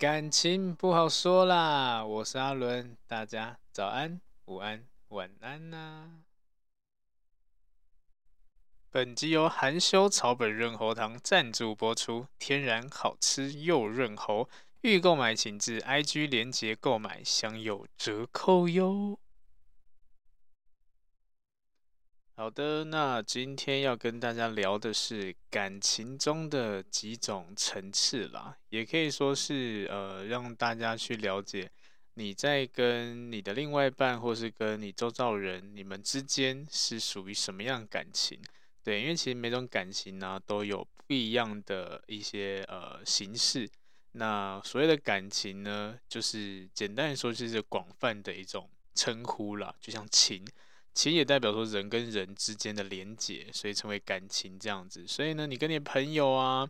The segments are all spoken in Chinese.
感情不好说啦，我是阿伦，大家早安、午安、晚安呐、本集由含羞草本润喉糖赞助播出，天然好吃又润喉，欲购买请至 IG 连结购买，享有折扣哟。好的，那今天要跟大家聊的是感情中的几种层次啦，也可以说是呃，让大家去了解你在跟你的另外一半，或是跟你周遭人，你们之间是属于什么样感情？对，因为其实每种感情呢、都有不一样的一些呃形式。那所谓的感情呢，就是简单说，就是广泛的一种称呼啦，就像情。情也代表说人跟人之间的连结，所以称为感情这样子。所以呢，你跟你朋友啊、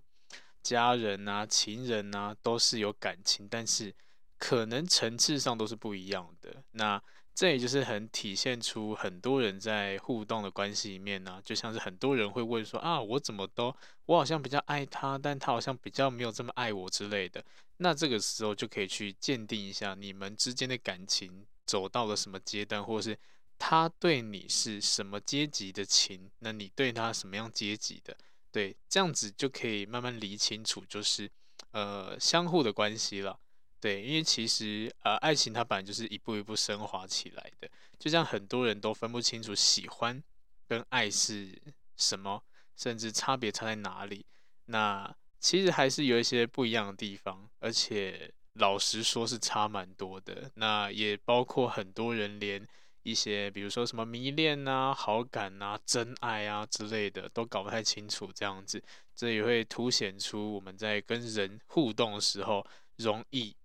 家人啊、情人啊，都是有感情，但是可能层次上都是不一样的。那这也就是很体现出很多人在互动的关系里面呢、就像是很多人会问说啊，我怎么都我好像比较爱他，但他好像比较没有这么爱我之类的。那这个时候就可以去鉴定一下你们之间的感情走到了什么阶段，或是。他对你是什么阶级的情？那你对他什么样阶级的？对，这样子就可以慢慢理清楚，就是呃相互的关系了。对，因为其实呃爱情它本来就是一步一步升华起来的，就像很多人都分不清楚喜欢跟爱是什么，甚至差别差在哪里。那其实还是有一些不一样的地方，而且老实说是差蛮多的。那也包括很多人连。一些比如说什么迷恋啊、好感啊、真爱啊之类的，都搞不太清楚，这样子，这也会凸显出我们在跟人互动的时候，容易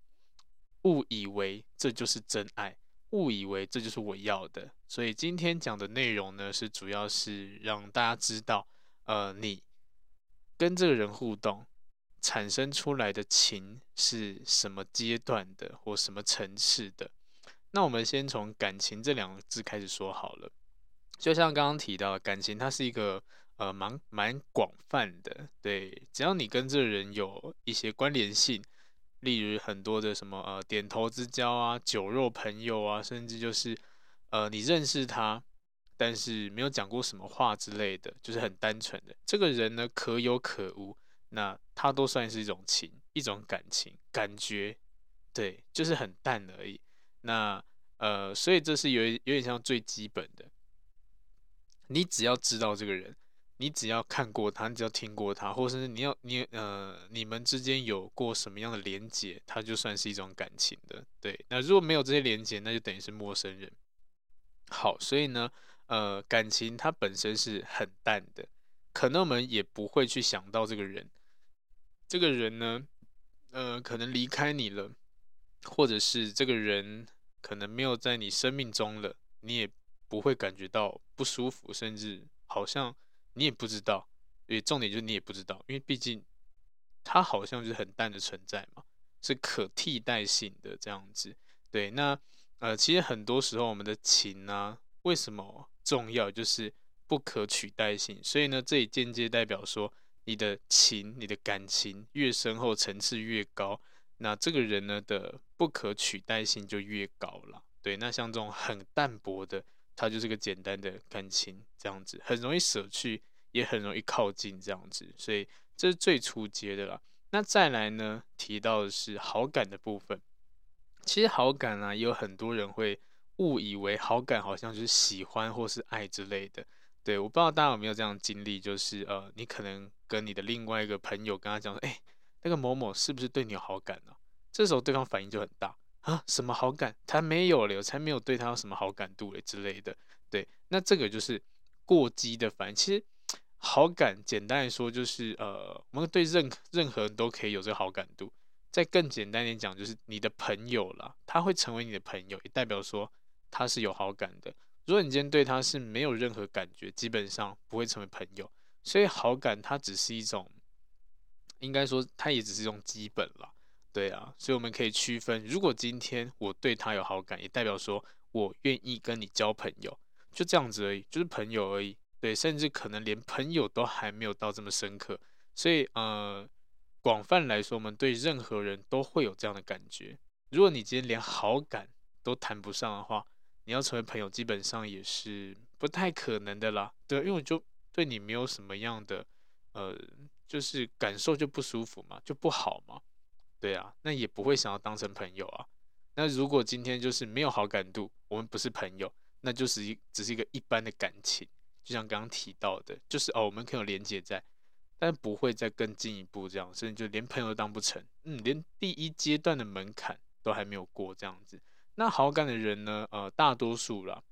误以为这就是真爱，误以为这就是我要的。所以今天讲的内容呢，是主要是让大家知道，呃，你跟这个人互动产生出来的情是什么阶段的，或什么层次的。那我们先从感情这两个字开始说好了。就像刚刚提到，感情它是一个呃蛮蛮广泛的，对，只要你跟这个人有一些关联性，例如很多的什么呃点头之交啊、酒肉朋友啊，甚至就是呃你认识他，但是没有讲过什么话之类的，就是很单纯的这个人呢，可有可无，那他都算是一种情，一种感情感觉，对，就是很淡而已。那呃，所以这是有有点像最基本的。你只要知道这个人，你只要看过他，你只要听过他，或者是你要你呃，你们之间有过什么样的连结，他就算是一种感情的。对，那如果没有这些连结，那就等于是陌生人。好，所以呢，呃，感情它本身是很淡的，可能我们也不会去想到这个人，这个人呢，呃，可能离开你了，或者是这个人。可能没有在你生命中了，你也不会感觉到不舒服，甚至好像你也不知道。因为重点就是你也不知道，因为毕竟它好像就是很淡的存在嘛，是可替代性的这样子。对，那呃，其实很多时候我们的情呢、啊，为什么重要？就是不可取代性。所以呢，这也间接代表说，你的情、你的感情越深厚，层次越高。那这个人呢的不可取代性就越高了，对。那像这种很淡薄的，它就是个简单的感情，这样子很容易舍去，也很容易靠近，这样子。所以这是最初阶的了。那再来呢，提到的是好感的部分。其实好感啊，有很多人会误以为好感好像就是喜欢或是爱之类的。对，我不知道大家有没有这样经历，就是呃，你可能跟你的另外一个朋友跟他讲说，哎。那个某某是不是对你有好感呢？这时候对方反应就很大啊，什么好感？他没有了，才没有对他有什么好感度嘞之类的。对，那这个就是过激的反应。其实好感简单来说就是呃，我们对任任何人都可以有这个好感度。再更简单点讲，就是你的朋友啦，他会成为你的朋友，也代表说他是有好感的。如果你今天对他是没有任何感觉，基本上不会成为朋友。所以好感它只是一种。应该说，它也只是一种基本了，对啊，所以我们可以区分，如果今天我对他有好感，也代表说我愿意跟你交朋友，就这样子而已，就是朋友而已，对，甚至可能连朋友都还没有到这么深刻，所以呃，广泛来说，我们对任何人都会有这样的感觉。如果你今天连好感都谈不上的话，你要成为朋友，基本上也是不太可能的啦。对，因为我就对你没有什么样的，呃，就是感受就不舒服嘛，就不好嘛。对啊，那也不会想要当成朋友啊。那如果今天就是没有好感度，我们不是朋友，那就是一只是一个一般的感情，就像刚刚提到的，就是哦，我们可以有连接在。但不会再更进一步这样，甚至就连朋友都当不成，嗯，连第一阶段的门槛都还没有过这样子。那好感的人呢？呃，大多数啦，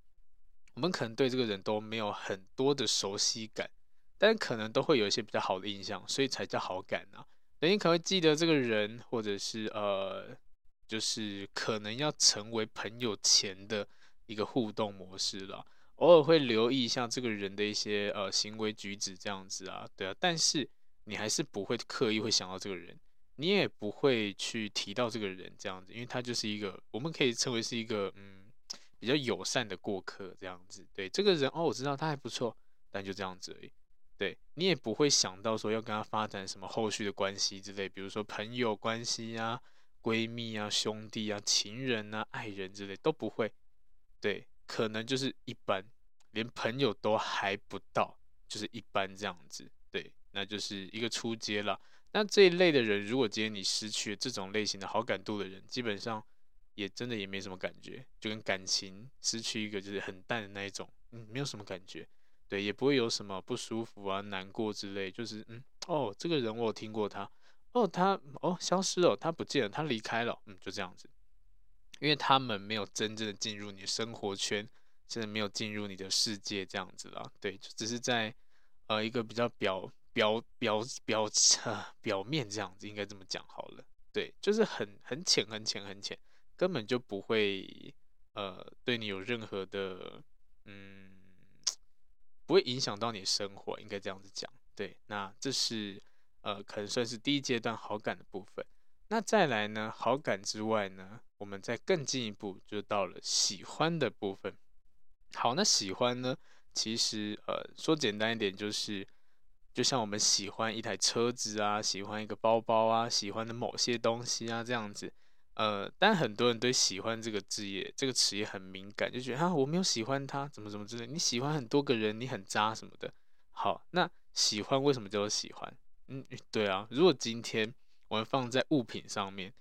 我们可能对这个人都没有很多的熟悉感，但可能都会有一些比较好的印象，所以才叫好感啊。等你可能会记得这个人，或者是呃，就是可能要成为朋友前的一个互动模式了。偶尔会留意一下这个人的一些呃行为举止这样子啊，对啊，但是你还是不会刻意会想到这个人，你也不会去提到这个人这样子，因为他就是一个我们可以称为是一个嗯比较友善的过客这样子。对这个人哦，我知道他还不错，但就这样子而已。对你也不会想到说要跟他发展什么后续的关系之类，比如说朋友关系啊、闺蜜啊、兄弟啊、情人啊、爱人之类都不会。对。可能就是一般，连朋友都还不到，就是一般这样子，对，那就是一个初阶了。那这一类的人，如果今天你失去了这种类型的好感度的人，基本上也真的也没什么感觉，就跟感情失去一个就是很淡的那一种，嗯，没有什么感觉，对，也不会有什么不舒服啊、难过之类，就是嗯，哦，这个人我有听过他，哦，他哦消失了，他不见了，他离开了，嗯，就这样子。因为他们没有真正的进入你的生活圈，真的没有进入你的世界，这样子啦，对，就只是在呃一个比较表表表表呃表面这样子，应该这么讲好了，对，就是很很浅很浅很浅，根本就不会呃对你有任何的嗯，不会影响到你生活，应该这样子讲，对，那这是呃可能算是第一阶段好感的部分。那再来呢？好感之外呢，我们再更进一步，就到了喜欢的部分。好，那喜欢呢，其实呃，说简单一点，就是就像我们喜欢一台车子啊，喜欢一个包包啊，喜欢的某些东西啊，这样子。呃，但很多人对喜欢这个字也这个词也很敏感，就觉得啊，我没有喜欢他，怎么怎么之类。你喜欢很多个人，你很渣什么的。好，那喜欢为什么叫做喜欢？嗯，对啊，如果今天。我们放在物品上面，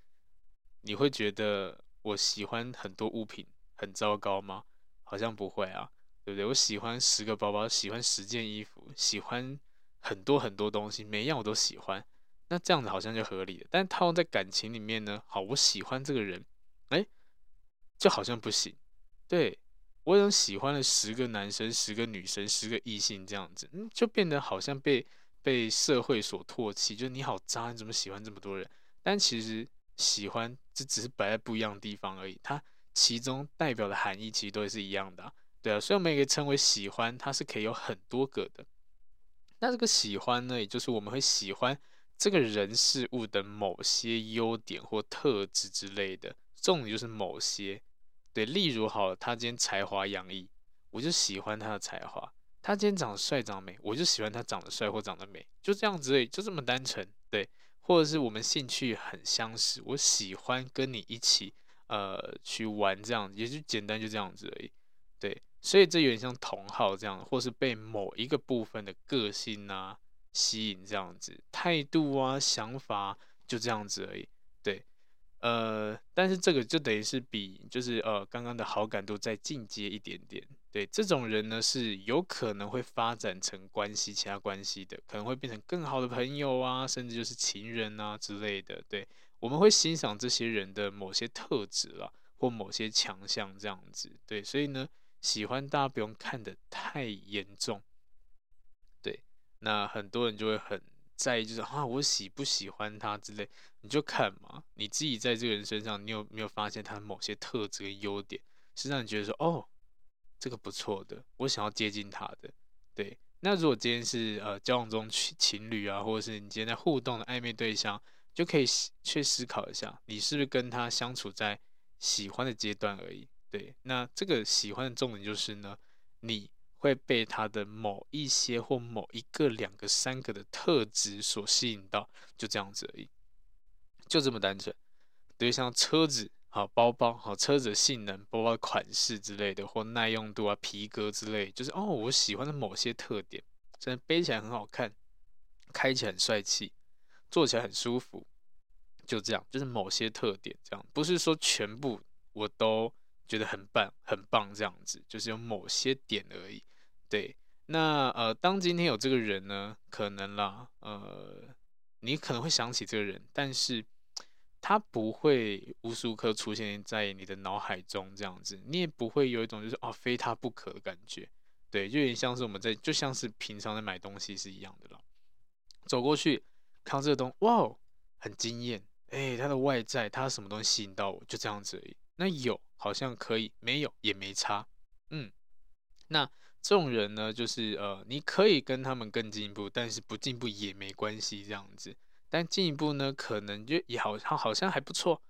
你会觉得我喜欢很多物品很糟糕吗？好像不会啊，对不对？我喜欢十个包包，喜欢十件衣服，喜欢很多很多东西，每一样我都喜欢。那这样子好像就合理了。但套用在感情里面呢？好，我喜欢这个人，哎，就好像不行。对，我有喜欢了十个男生、十个女生、十个异性这样子，嗯，就变得好像被。被社会所唾弃，就你好渣，你怎么喜欢这么多人？但其实喜欢这只是摆在不一样的地方而已，它其中代表的含义其实都是一样的，对啊。所以我们也可以称为喜欢，它是可以有很多个的。那这个喜欢呢，也就是我们会喜欢这个人事物的某些优点或特质之类的，重点就是某些。对，例如好，他今天才华洋溢，我就喜欢他的才华。他今天长得帅，长得美，我就喜欢他长得帅或长得美，就这样子而已，就这么单纯，对。或者是我们兴趣很相似，我喜欢跟你一起，呃，去玩这样，也就简单就这样子而已，对。所以这有点像同好这样，或是被某一个部分的个性啊吸引这样子，态度啊想法就这样子而已，对。呃，但是这个就等于是比就是呃刚刚的好感度再进阶一点点。对，这种人呢，是有可能会发展成关系，其他关系的，可能会变成更好的朋友啊，甚至就是情人啊之类的。对，我们会欣赏这些人的某些特质啦，或某些强项这样子。对，所以呢，喜欢大家不用看得太严重。那很多人就会很。在意就是啊，我喜不喜欢他之类，你就看嘛，你自己在这个人身上，你有没有发现他某些特质跟优点，是让你觉得说哦，这个不错的，我想要接近他的。对，那如果今天是呃交往中情情侣啊，或者是你今天在互动的暧昧对象，就可以去思考一下，你是不是跟他相处在喜欢的阶段而已。对，那这个喜欢的重点就是呢，你会被他的某一些或某一个、两个、三个的特质所吸引到，就这样子而已，就这么单纯。对，像车子、好包包、好车子的性能、包包的款式之类的，或耐用度啊、皮革之类，就是哦，我喜欢的某些特点，真的背起来很好看，开起来很帅气，坐起来很舒服，就这样，就是某些特点，这样不是说全部我都觉得很棒、很棒这样子，就是有某些点而已。对，那呃，当今天有这个人呢，可能啦，呃，你可能会想起这个人，但是他不会无时无刻出现在你的脑海中这样子，你也不会有一种就是哦，非他不可的感觉。对，就有点像是我们在，就像是平常在买东西是一样的啦。走过去看到这个东西，哇，很惊艳，哎，他的外在，他什么东西吸引到我，就这样子而已。那有好像可以，没有也没差，嗯，那。这种人呢，就是呃，你可以跟他们更进一步，但是不进步也没关系，这样子。但进一步呢，可能就也好，像好像还不错，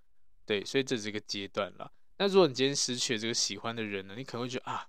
对，所以这是一个阶段了。那如果你今天失去了这个喜欢的人呢，你可能会觉得啊，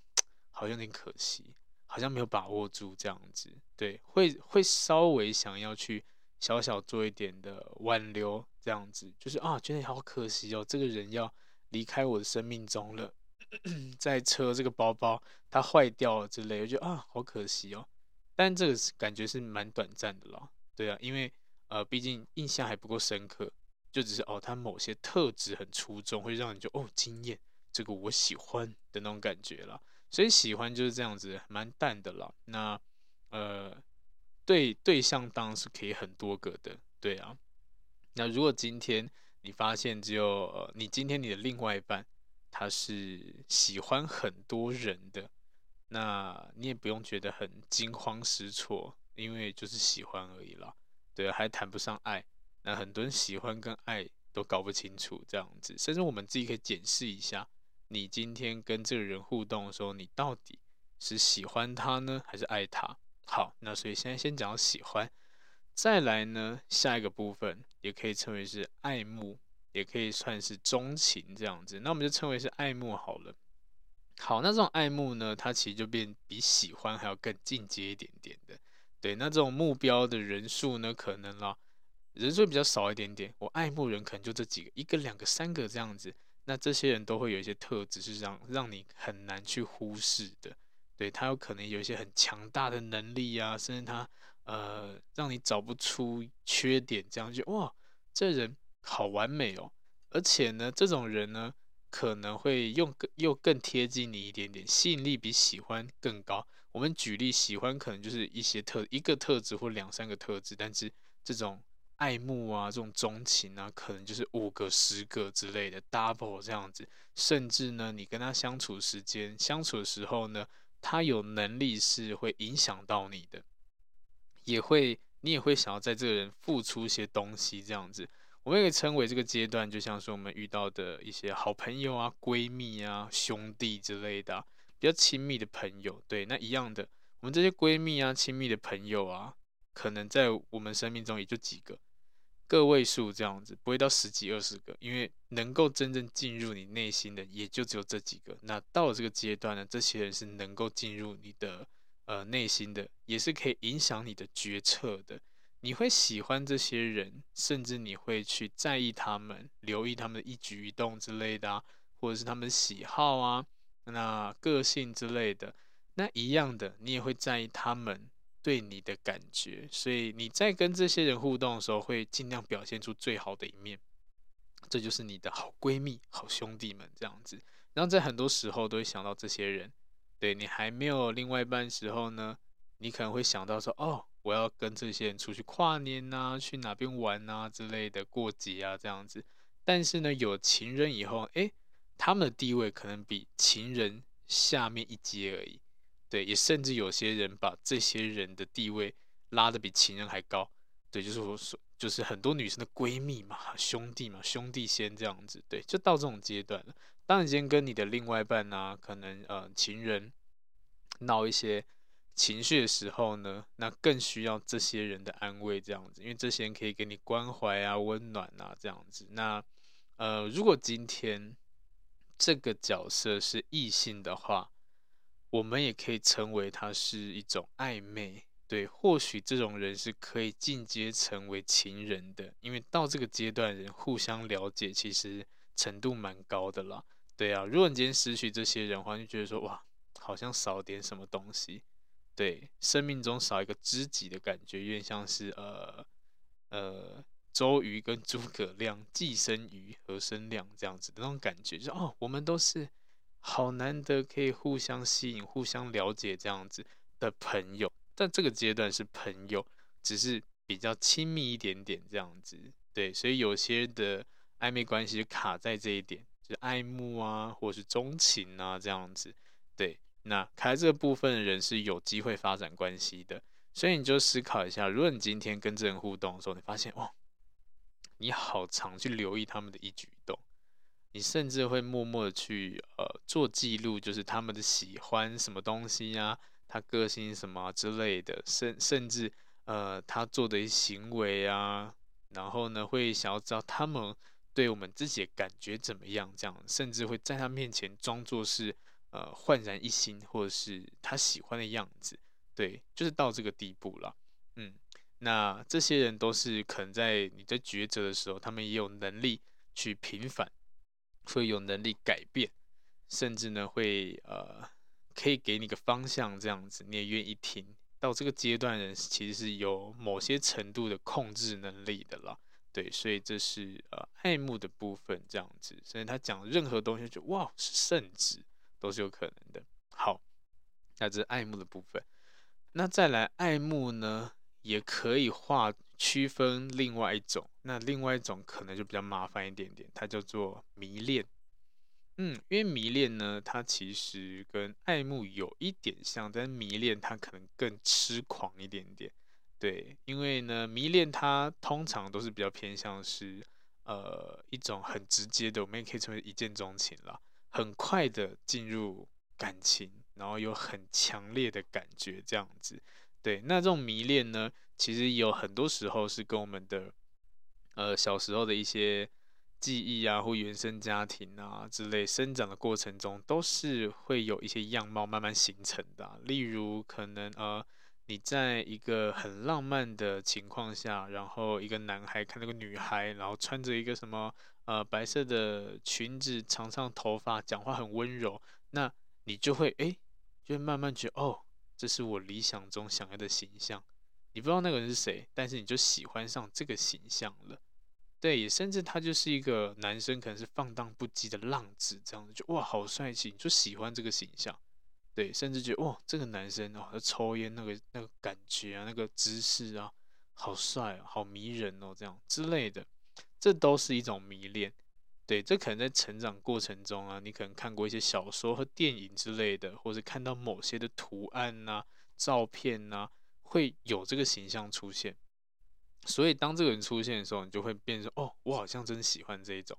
好像有点可惜，好像没有把握住这样子，对，会会稍微想要去小小做一点的挽留，这样子，就是啊，觉得好可惜哦，这个人要离开我的生命中了。在车这个包包它坏掉了之类，我觉得啊好可惜哦。但这个感觉是蛮短暂的啦，对啊，因为呃毕竟印象还不够深刻，就只是哦它某些特质很出众，会让你就哦惊艳，这个我喜欢的那种感觉啦。所以喜欢就是这样子，蛮淡的啦。那呃对对象当然是可以很多个的，对啊。那如果今天你发现只有呃你今天你的另外一半。他是喜欢很多人的，那你也不用觉得很惊慌失措，因为就是喜欢而已啦。对，还谈不上爱。那很多人喜欢跟爱都搞不清楚，这样子，甚至我们自己可以检视一下，你今天跟这个人互动的时候，你到底是喜欢他呢，还是爱他？好，那所以现在先讲喜欢，再来呢，下一个部分也可以称为是爱慕。也可以算是钟情这样子，那我们就称为是爱慕好了。好，那这种爱慕呢，它其实就变比喜欢还要更进阶一点点的。对，那这种目标的人数呢，可能啦，人数比较少一点点。我爱慕人可能就这几个，一个、两个、三个这样子。那这些人都会有一些特质，是让让你很难去忽视的。对，他有可能有一些很强大的能力啊，甚至他呃，让你找不出缺点，这样就哇，这人。好完美哦，而且呢，这种人呢，可能会用更又更贴近你一点点，吸引力比喜欢更高。我们举例，喜欢可能就是一些特一个特质或两三个特质，但是这种爱慕啊，这种钟情啊，可能就是五个、十个之类的 double 这样子。甚至呢，你跟他相处时间相处的时候呢，他有能力是会影响到你的，也会你也会想要在这个人付出一些东西这样子。我们也可以称为这个阶段，就像是我们遇到的一些好朋友啊、闺蜜啊、兄弟之类的，比较亲密的朋友。对，那一样的，我们这些闺蜜啊、亲密的朋友啊，可能在我们生命中也就几个，个位数这样子，不会到十几二十个，因为能够真正进入你内心的，也就只有这几个。那到了这个阶段呢，这些人是能够进入你的呃内心的，也是可以影响你的决策的。你会喜欢这些人，甚至你会去在意他们，留意他们的一举一动之类的啊，或者是他们喜好啊，那个性之类的，那一样的，你也会在意他们对你的感觉。所以你在跟这些人互动的时候，会尽量表现出最好的一面。这就是你的好闺蜜、好兄弟们这样子。然后在很多时候都会想到这些人。对，你还没有另外一半时候呢，你可能会想到说，哦。我要跟这些人出去跨年呐、啊，去哪边玩呐之类的，过节啊这样子。但是呢，有情人以后，诶，他们的地位可能比情人下面一阶而已。对，也甚至有些人把这些人的地位拉得比情人还高。对，就是我说，就是很多女生的闺蜜嘛，兄弟嘛，兄弟先这样子。对，就到这种阶段了。当你今天跟你的另外一半啊，可能呃情人闹一些。情绪的时候呢，那更需要这些人的安慰，这样子，因为这些人可以给你关怀啊、温暖啊，这样子。那呃，如果今天这个角色是异性的话，我们也可以称为它是一种暧昧。对，或许这种人是可以进阶成为情人的，因为到这个阶段，人互相了解，其实程度蛮高的啦。对啊，如果你今天失去这些人的话，就觉得说哇，好像少点什么东西。对，生命中少一个知己的感觉，有点像是呃呃，周瑜跟诸葛亮，既生瑜，何生亮这样子的那种感觉，就是哦，我们都是好难得可以互相吸引、互相了解这样子的朋友。但这个阶段是朋友，只是比较亲密一点点这样子，对，所以有些的暧昧关系就卡在这一点，就是爱慕啊，或是钟情啊这样子，对，那开这个部分的人是有机会发展关系的，所以你就思考一下，如果你今天跟这人互动的时候，你发现哦，你好常去留意他们的一举一动，你甚至会默默的去呃做记录，就是他们的喜欢什么东西呀、啊。他个性什么之类的，甚甚至呃，他做的一些行为啊，然后呢，会想要知道他们对我们自己的感觉怎么样，这样，甚至会在他面前装作是呃焕然一新，或者是他喜欢的样子，对，就是到这个地步了。嗯，那这些人都是可能在你在抉择的时候，他们也有能力去平反，会有能力改变，甚至呢会呃。可以给你个方向，这样子你也愿意听。到这个阶段，人其实是有某些程度的控制能力的啦。对，所以这是呃爱慕的部分，这样子。所以他讲任何东西就，就哇是圣旨，都是有可能的。好，那这是爱慕的部分。那再来爱慕呢，也可以划区分另外一种。那另外一种可能就比较麻烦一点点，它叫做迷恋。嗯，因为迷恋呢，它其实跟爱慕有一点像，但迷恋它可能更痴狂一点点。对，因为呢，迷恋它通常都是比较偏向是呃一种很直接的，我们也可以称为一见钟情了，很快的进入感情，然后有很强烈的感觉这样子。对，那这种迷恋呢，其实有很多时候是跟我们的呃小时候的一些。记忆啊，或原生家庭啊之类，生长的过程中都是会有一些样貌慢慢形成的。例如，可能呃，你在一个很浪漫的情况下，然后一个男孩看那个女孩，然后穿着一个什么呃白色的裙子，长长头发，讲话很温柔，那你就会哎，就会慢慢觉得哦，这是我理想中想要的形象。你不知道那个人是谁，但是你就喜欢上这个形象了。对，甚至他就是一个男生，可能是放荡不羁的浪子，这样子就哇，好帅气，你就喜欢这个形象。对，甚至觉得哇，这个男生哦，他抽烟那个那个感觉啊，那个姿势啊，好帅哦，好迷人哦，这样之类的，这都是一种迷恋。对，这可能在成长过程中啊，你可能看过一些小说和电影之类的，或者看到某些的图案呐、照片呐，会有这个形象出现。所以，当这个人出现的时候，你就会变成哦，我好像真喜欢这一种，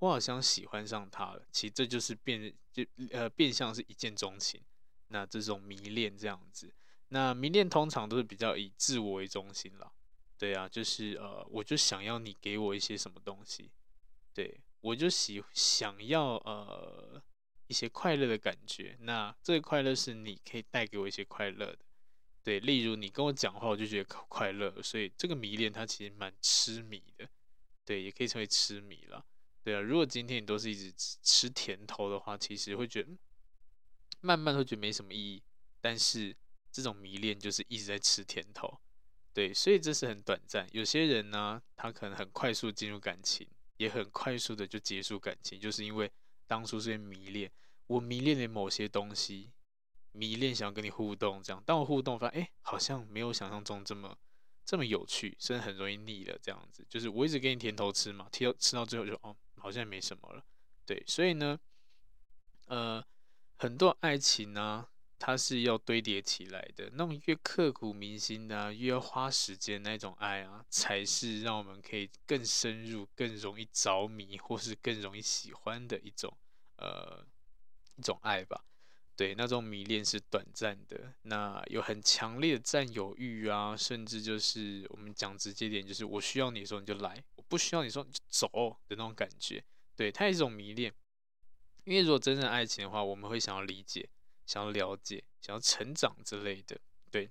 我好像喜欢上他了。其实这就是变，就呃变相是一见钟情。那这种迷恋这样子，那迷恋通常都是比较以自我为中心啦。对啊，就是呃，我就想要你给我一些什么东西，对，我就喜想要呃一些快乐的感觉。那这个快乐是你可以带给我一些快乐的。对，例如你跟我讲话，我就觉得快乐，所以这个迷恋它其实蛮痴迷的，对，也可以称为痴迷了，对啊。如果今天你都是一直吃甜头的话，其实会觉得慢慢会觉得没什么意义。但是这种迷恋就是一直在吃甜头，对，所以这是很短暂。有些人呢，他可能很快速进入感情，也很快速的就结束感情，就是因为当初是迷恋，我迷恋了某些东西。迷恋想要跟你互动，这样，当我互动发现，哎，好像没有想象中这么这么有趣，甚至很容易腻了，这样子，就是我一直给你甜头吃嘛，吃到吃到最后就哦，好像没什么了，对，所以呢，呃，很多爱情呢、它是要堆叠起来的，那种越刻骨铭心的、啊，越要花时间那种爱啊，才是让我们可以更深入、更容易着迷，或是更容易喜欢的一种呃一种爱吧。对，那种迷恋是短暂的，那有很强烈的占有欲啊，甚至就是我们讲直接点，就是我需要你的时候你就来，我不需要你的时候你就走的那种感觉。对，它也是一种迷恋，因为如果真正爱情的话，我们会想要理解，想要了解、想要成长之类的。对，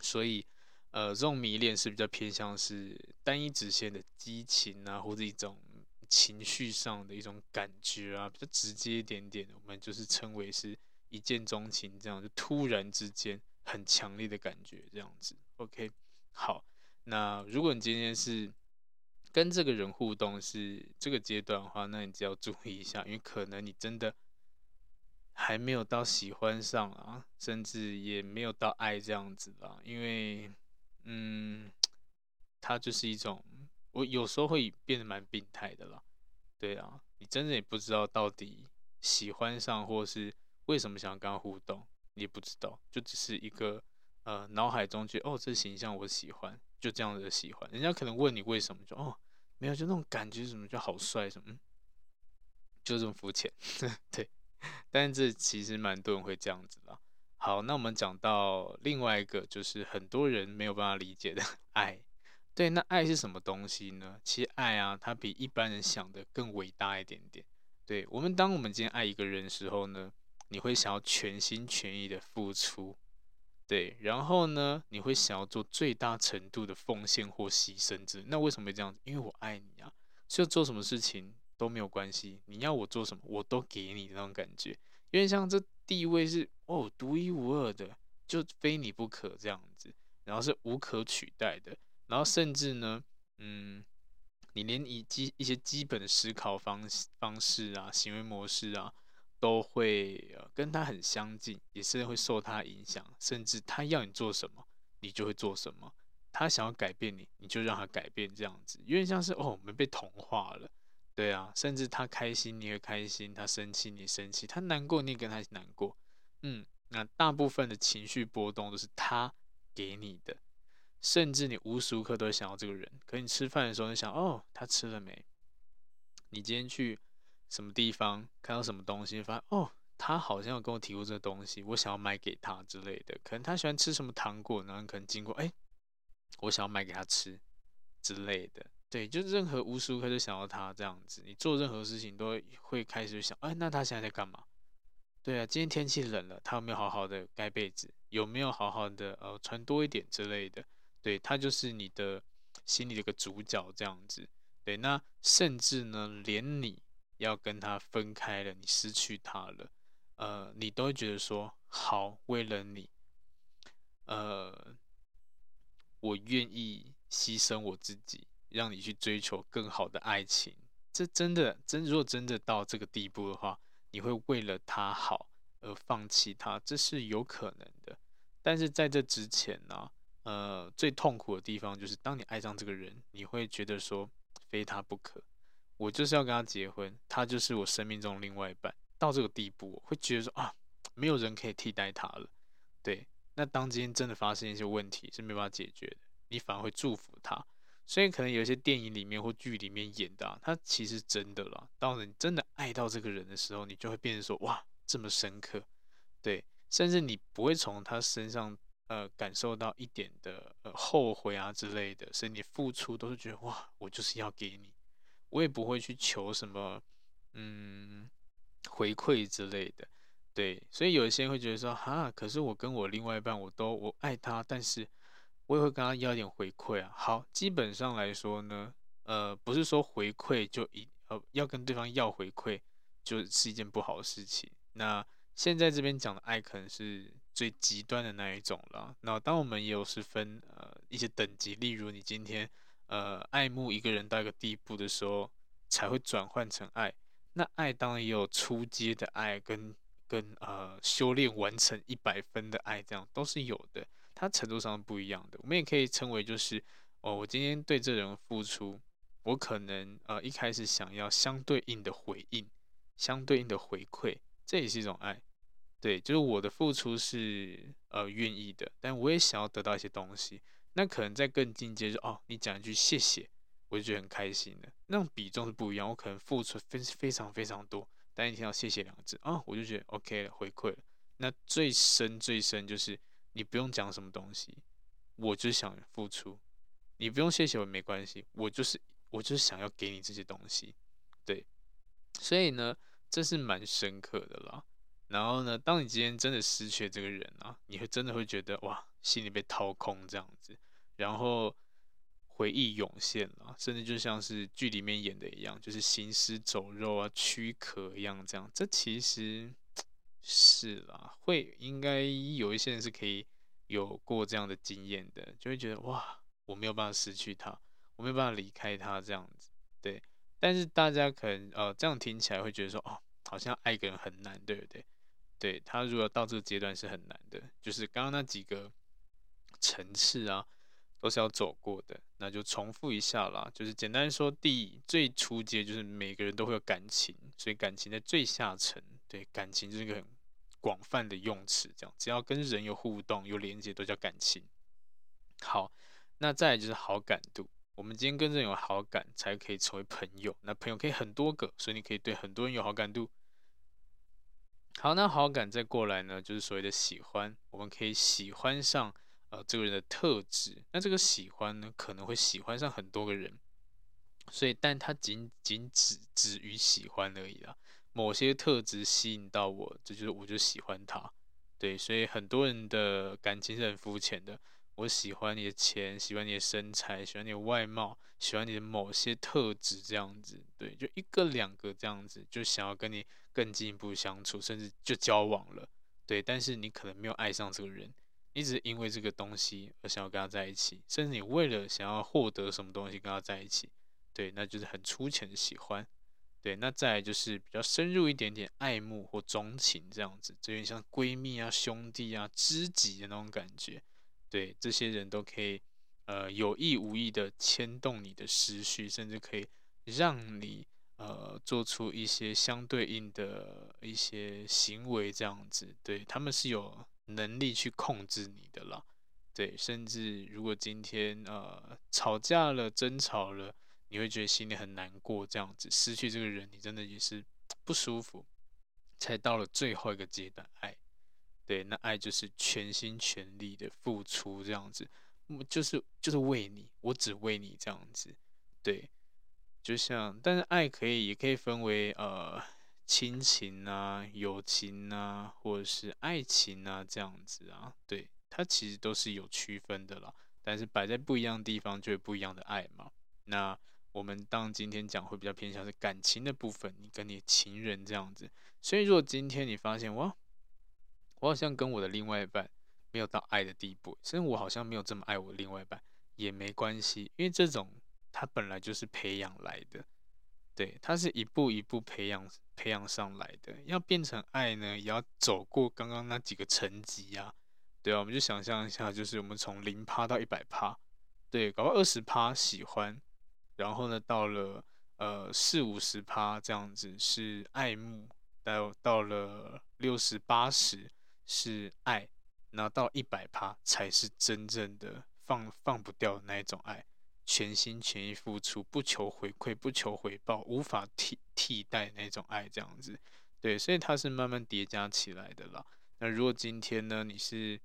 所以呃，这种迷恋是比较偏向是单一直线的激情啊，或者一种情绪上的一种感觉啊，比较直接一点点，我们就是称为是一见钟情，这样就突然之间很强烈的感觉，这样子。OK，好，那如果你今天是跟这个人互动是这个阶段的话，那你就要注意一下，因为可能你真的还没有到喜欢上啊，甚至也没有到爱这样子啦。因为，嗯，它就是一种，我有时候会变得蛮病态的啦。对啊，你真的也不知道到底喜欢上或是为什么想跟他互动，你也不知道，就只是一个呃脑海中觉得哦，这形象我喜欢。就这样子的喜欢，人家可能问你为什么，就哦，没有，就那种感觉，什么就好帅，什么，就这么肤浅，对。但是这其实蛮多人会这样子的。好，那我们讲到另外一个，就是很多人没有办法理解的 爱。对，那爱是什么东西呢？其实爱啊，它比一般人想的更伟大一点点。对，我们，当我们今天爱一个人的时候呢，你会想要全心全意的付出。对，然后呢，你会想要做最大程度的奉献或牺牲之，那为什么会这样？因为我爱你啊，所以做什么事情都没有关系，你要我做什么，我都给你的那种感觉。因为像这地位是哦独一无二的，就非你不可这样子，然后是无可取代的，然后甚至呢，嗯，你连以基一些基本的思考方方式啊，行为模式啊。都会呃跟他很相近，也是会受他影响，甚至他要你做什么，你就会做什么。他想要改变你，你就让他改变，这样子，有点像是哦，我们被同化了，对啊。甚至他开心，你也开心；他生气，你生气；他难过，你也跟他难过。嗯，那大部分的情绪波动都是他给你的，甚至你无时无刻都想要这个人。可你吃饭的时候，你想哦，他吃了没？你今天去。什么地方看到什么东西，发现哦，他好像有跟我提过这个东西，我想要买给他之类的。可能他喜欢吃什么糖果，然后可能经过，哎，我想要买给他吃之类的。对，就任何无时无刻就想到他这样子。你做任何事情都会开始想，哎，那他现在在干嘛？对啊，今天天气冷了，他有没有好好的盖被子？有没有好好的呃穿多一点之类的？对，他就是你的心里的一个主角这样子。对，那甚至呢，连你。要跟他分开了，你失去他了，呃，你都会觉得说好，为了你，呃，我愿意牺牲我自己，让你去追求更好的爱情。这真的真，如果真的到这个地步的话，你会为了他好而放弃他，这是有可能的。但是在这之前呢，呃，最痛苦的地方就是当你爱上这个人，你会觉得说非他不可。我就是要跟他结婚，他就是我生命中另外一半。到这个地步，会觉得说啊，没有人可以替代他了。对，那当今天真的发生一些问题是没办法解决的，你反而会祝福他。所以可能有些电影里面或剧里面演的啊，他其实真的啦。当你真的爱到这个人的时候，你就会变成说哇，这么深刻。对，甚至你不会从他身上呃感受到一点的呃后悔啊之类的，所以你付出都是觉得哇，我就是要给你。我也不会去求什么，嗯，回馈之类的，对，所以有一些人会觉得说，哈，可是我跟我另外一半，我都我爱他，但是我也会跟他要点回馈啊。好，基本上来说呢，呃，不是说回馈就一呃要跟对方要回馈就是一件不好的事情。那现在这边讲的爱，可能是最极端的那一种了。那当我们也有是分呃一些等级，例如你今天。呃，爱慕一个人到一个地步的时候，才会转换成爱。那爱当然也有初阶的爱跟，跟呃修炼完成一百分的爱，这样都是有的。它程度上不一样的。我们也可以称为就是，哦，我今天对这人付出，我可能呃一开始想要相对应的回应，相对应的回馈，这也是一种爱。对，就是我的付出是呃愿意的，但我也想要得到一些东西。那可能在更进阶，就哦，你讲一句谢谢，我就觉得很开心的。那种比重是不一样，我可能付出非非常非常多，但一听到谢谢两个字啊，我就觉得 OK 了，回馈了。那最深最深就是你不用讲什么东西，我就想付出，你不用谢谢我没关系，我就是我就是想要给你这些东西，对。所以呢，这是蛮深刻的啦。然后呢，当你今天真的失去这个人啊，你会真的会觉得哇，心里被掏空这样子，然后回忆涌现了，甚至就像是剧里面演的一样，就是行尸走肉啊、躯壳一样这样。这其实是啦，会应该有一些人是可以有过这样的经验的，就会觉得哇，我没有办法失去他，我没有办法离开他这样子。对，但是大家可能呃这样听起来会觉得说哦，好像爱一个人很难，对不对？对，他如果到这个阶段是很难的，就是刚刚那几个层次啊，都是要走过的。那就重复一下啦，就是简单说，第一最初阶就是每个人都会有感情，所以感情在最下层。对，感情就是一个很广泛的用词，这样只要跟人有互动、有连接，都叫感情。好，那再来就是好感度。我们今天跟人有好感，才可以成为朋友。那朋友可以很多个，所以你可以对很多人有好感度。好，那好感再过来呢，就是所谓的喜欢。我们可以喜欢上呃这个人的特质。那这个喜欢呢，可能会喜欢上很多个人，所以但它仅仅止止于喜欢而已啦。某些特质吸引到我，这就是我就喜欢他。对，所以很多人的感情是很肤浅的。我喜欢你的钱，喜欢你的身材，喜欢你的外貌，喜欢你的某些特质，这样子。对，就一个两个这样子，就想要跟你。更进一步相处，甚至就交往了，对。但是你可能没有爱上这个人，一直因为这个东西而想要跟他在一起，甚至你为了想要获得什么东西跟他在一起，对，那就是很粗浅的喜欢，对。那再来就是比较深入一点点爱慕或钟情这样子，就有点像闺蜜啊、兄弟啊、知己的那种感觉，对。这些人都可以，呃，有意无意的牵动你的思绪，甚至可以让你。呃，做出一些相对应的一些行为，这样子，对，他们是有能力去控制你的啦，对，甚至如果今天呃吵架了、争吵了，你会觉得心里很难过，这样子失去这个人，你真的也是不舒服，才到了最后一个阶段，爱，对，那爱就是全心全力的付出，这样子，就是就是为你，我只为你这样子，对。就像，但是爱可以也可以分为呃亲情啊、友情啊，或者是爱情啊这样子啊，对，它其实都是有区分的啦。但是摆在不一样的地方就有不一样的爱嘛。那我们当今天讲会比较偏向是感情的部分，你跟你情人这样子。所以如果今天你发现哇，我好像跟我的另外一半没有到爱的地步，甚至我好像没有这么爱我另外一半，也没关系，因为这种。它本来就是培养来的，对，它是一步一步培养培养上来的。要变成爱呢，也要走过刚刚那几个层级呀，对啊，我们就想象一下，就是我们从零趴到一百趴，对，搞到二十趴喜欢，然后呢，到了呃四五十趴这样子是爱慕，到到了六十八十是爱，那到一百趴才是真正的放放不掉的那一种爱。全心全意付出，不求回馈，不求回报，无法替替代那种爱，这样子，对，所以它是慢慢叠加起来的啦。那如果今天呢，你是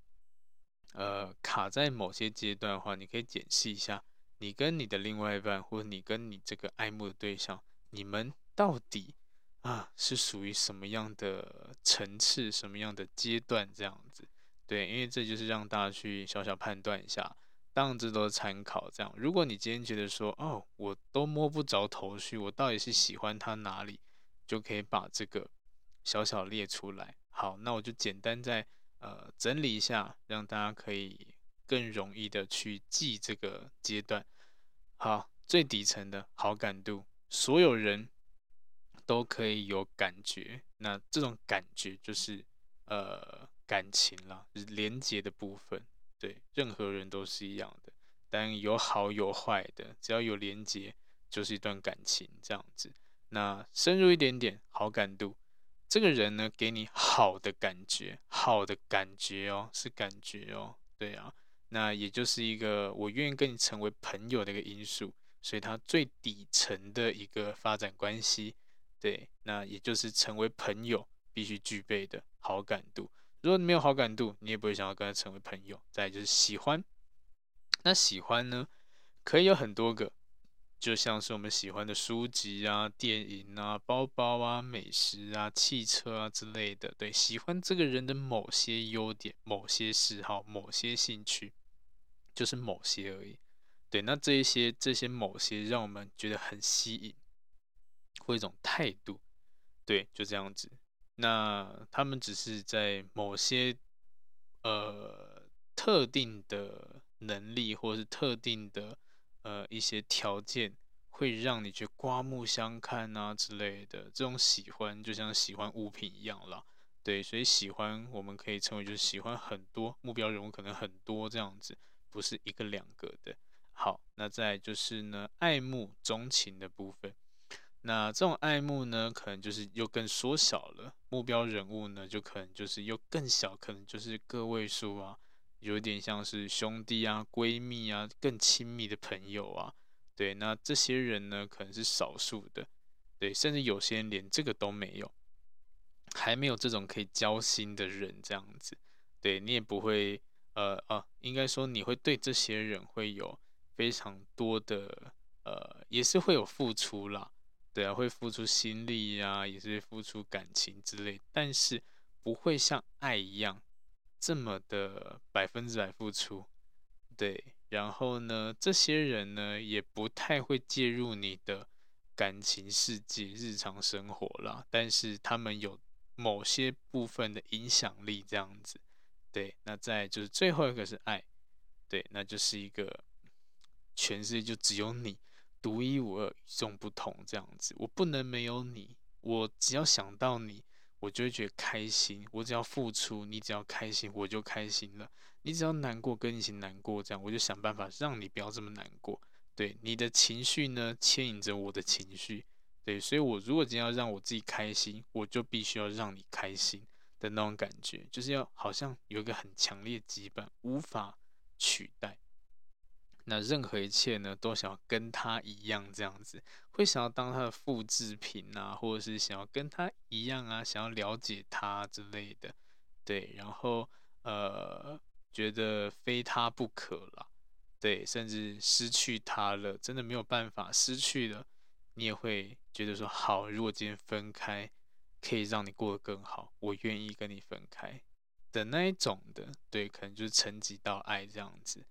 呃卡在某些阶段的话，你可以检视一下，你跟你的另外一半，或者你跟你这个爱慕的对象，你们到底啊是属于什么样的层次，什么样的阶段这样子？对，因为这就是让大家去小小判断一下。当然，这都是参考。这样，如果你今天觉得说，哦，我都摸不着头绪，我到底是喜欢他哪里，就可以把这个小小列出来。好，那我就简单再呃整理一下，让大家可以更容易的去记这个阶段。好，最底层的好感度，所有人都可以有感觉。那这种感觉就是呃感情啦，是连接的部分。对，任何人都是一样的，但有好有坏的，只要有连接，就是一段感情这样子。那深入一点点，好感度，这个人呢，给你好的感觉，好的感觉哦，是感觉哦，对啊，那也就是一个我愿意跟你成为朋友的一个因素，所以它最底层的一个发展关系，对，那也就是成为朋友必须具备的好感度。如果你没有好感度，你也不会想要跟他成为朋友。再就是喜欢，那喜欢呢，可以有很多个，就像是我们喜欢的书籍啊、电影啊、包包啊、美食啊、汽车啊之类的。对，喜欢这个人的某些优点、某些嗜好、某些兴趣，就是某些而已。对，那这一些、这些某些，让我们觉得很吸引，或一种态度。对，就这样子。那他们只是在某些呃特定的能力，或是特定的。呃，一些条件会让你去刮目相看啊之类的，这种喜欢就像喜欢物品一样啦。对，所以喜欢我们可以称为就是喜欢很多目标人物，可能很多这样子，不是一个两个的。好，那再就是呢，爱慕钟情的部分。那这种爱慕呢，可能就是又更缩小了，目标人物呢，就可能就是又更小，可能就是个位数啊。有点像是兄弟啊、闺蜜啊、更亲密的朋友啊，对，那这些人呢，可能是少数的，对，甚至有些人连这个都没有，还没有这种可以交心的人这样子，对，你也不会，呃啊，应该说你会对这些人会有非常多的，呃，也是会有付出啦，对啊，会付出心力呀，也是会付出感情之类，但是不会像爱一样。这么的百分之百付出，对，然后呢，这些人呢也不太会介入你的感情世界、日常生活啦，但是他们有某些部分的影响力，这样子，对。那再就是最后一个是爱，对，那就是一个全世界就只有你，独一无二、与众不同这样子。我不能没有你，我只要想到你。我就会觉得开心，我只要付出，你只要开心，我就开心了。你只要难过，跟你一起难过，这样我就想办法让你不要这么难过。对，你的情绪呢，牵引着我的情绪。对，所以我如果今天要让我自己开心，我就必须要让你开心的那种感觉，就是要好像有一个很强烈羁绊，无法取代。那任何一切呢，都想要跟他一样这样子，会想要当他的复制品啊，或者是想要跟他一样啊，想要了解他之类的，对，然后呃，觉得非他不可了，对，甚至失去他了，真的没有办法失去了，你也会觉得说好，如果今天分开可以让你过得更好，我愿意跟你分开的那一种的，对，可能就是沉寂到爱这样子。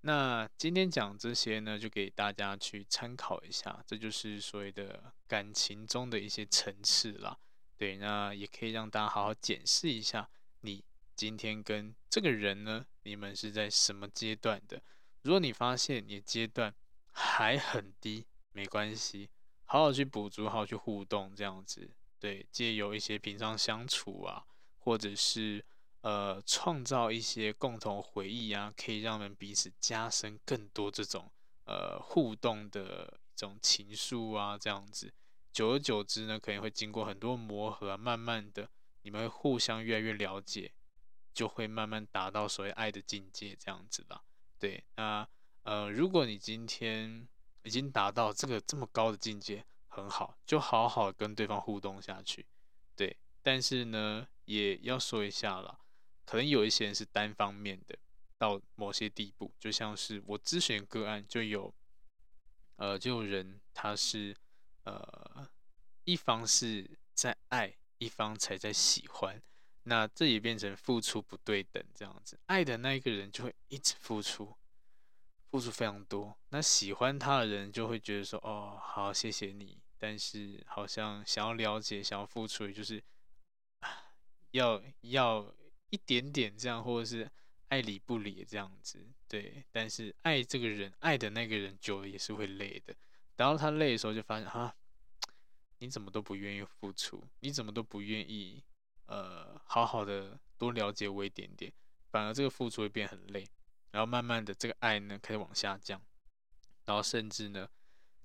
那今天讲这些呢，就给大家去参考一下，这就是所谓的感情中的一些层次啦。对，那也可以让大家好好检视一下，你今天跟这个人呢，你们是在什么阶段的？如果你发现你的阶段还很低，没关系，好好去补足，好好去互动，这样子，对，借由一些平常相处啊，或者是。呃，创造一些共同回忆啊，可以让我们彼此加深更多这种呃互动的一种情愫啊，这样子，久而久之呢，可能会经过很多磨合啊，慢慢的你们互相越来越了解，就会慢慢达到所谓爱的境界这样子吧。对，那呃，如果你今天已经达到这个这么高的境界，很好，就好好跟对方互动下去。对，但是呢，也要说一下啦。可能有一些人是单方面的，到某些地步，就像是我咨询个案，就有，呃，就有人他是，呃，一方是在爱，一方才在喜欢，那这也变成付出不对等这样子，爱的那一个人就会一直付出，付出非常多，那喜欢他的人就会觉得说，哦，好，谢谢你，但是好像想要了解，想要付出，也就是，要要。一点点这样，或者是爱理不理这样子，对。但是爱这个人，爱的那个人久了也是会累的。等到他累的时候，就发现啊，你怎么都不愿意付出，你怎么都不愿意，呃，好好的多了解我一点点，反而这个付出会变很累。然后慢慢的，这个爱呢开始往下降，然后甚至呢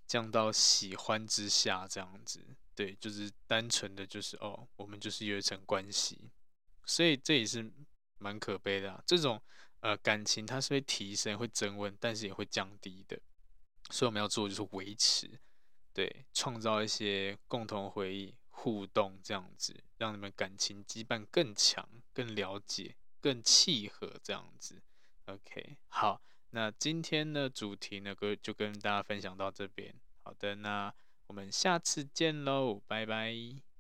降到喜欢之下这样子，对，就是单纯的就是哦，我们就是有一层关系。所以这也是蛮可悲的啊，这种呃感情它是会提升、会增温，但是也会降低的。所以我们要做的就是维持，对，创造一些共同回忆、互动这样子，让你们感情羁绊更强、更了解、更契合这样子。OK，好，那今天的主题呢，跟就跟大家分享到这边。好的，那我们下次见喽，拜拜。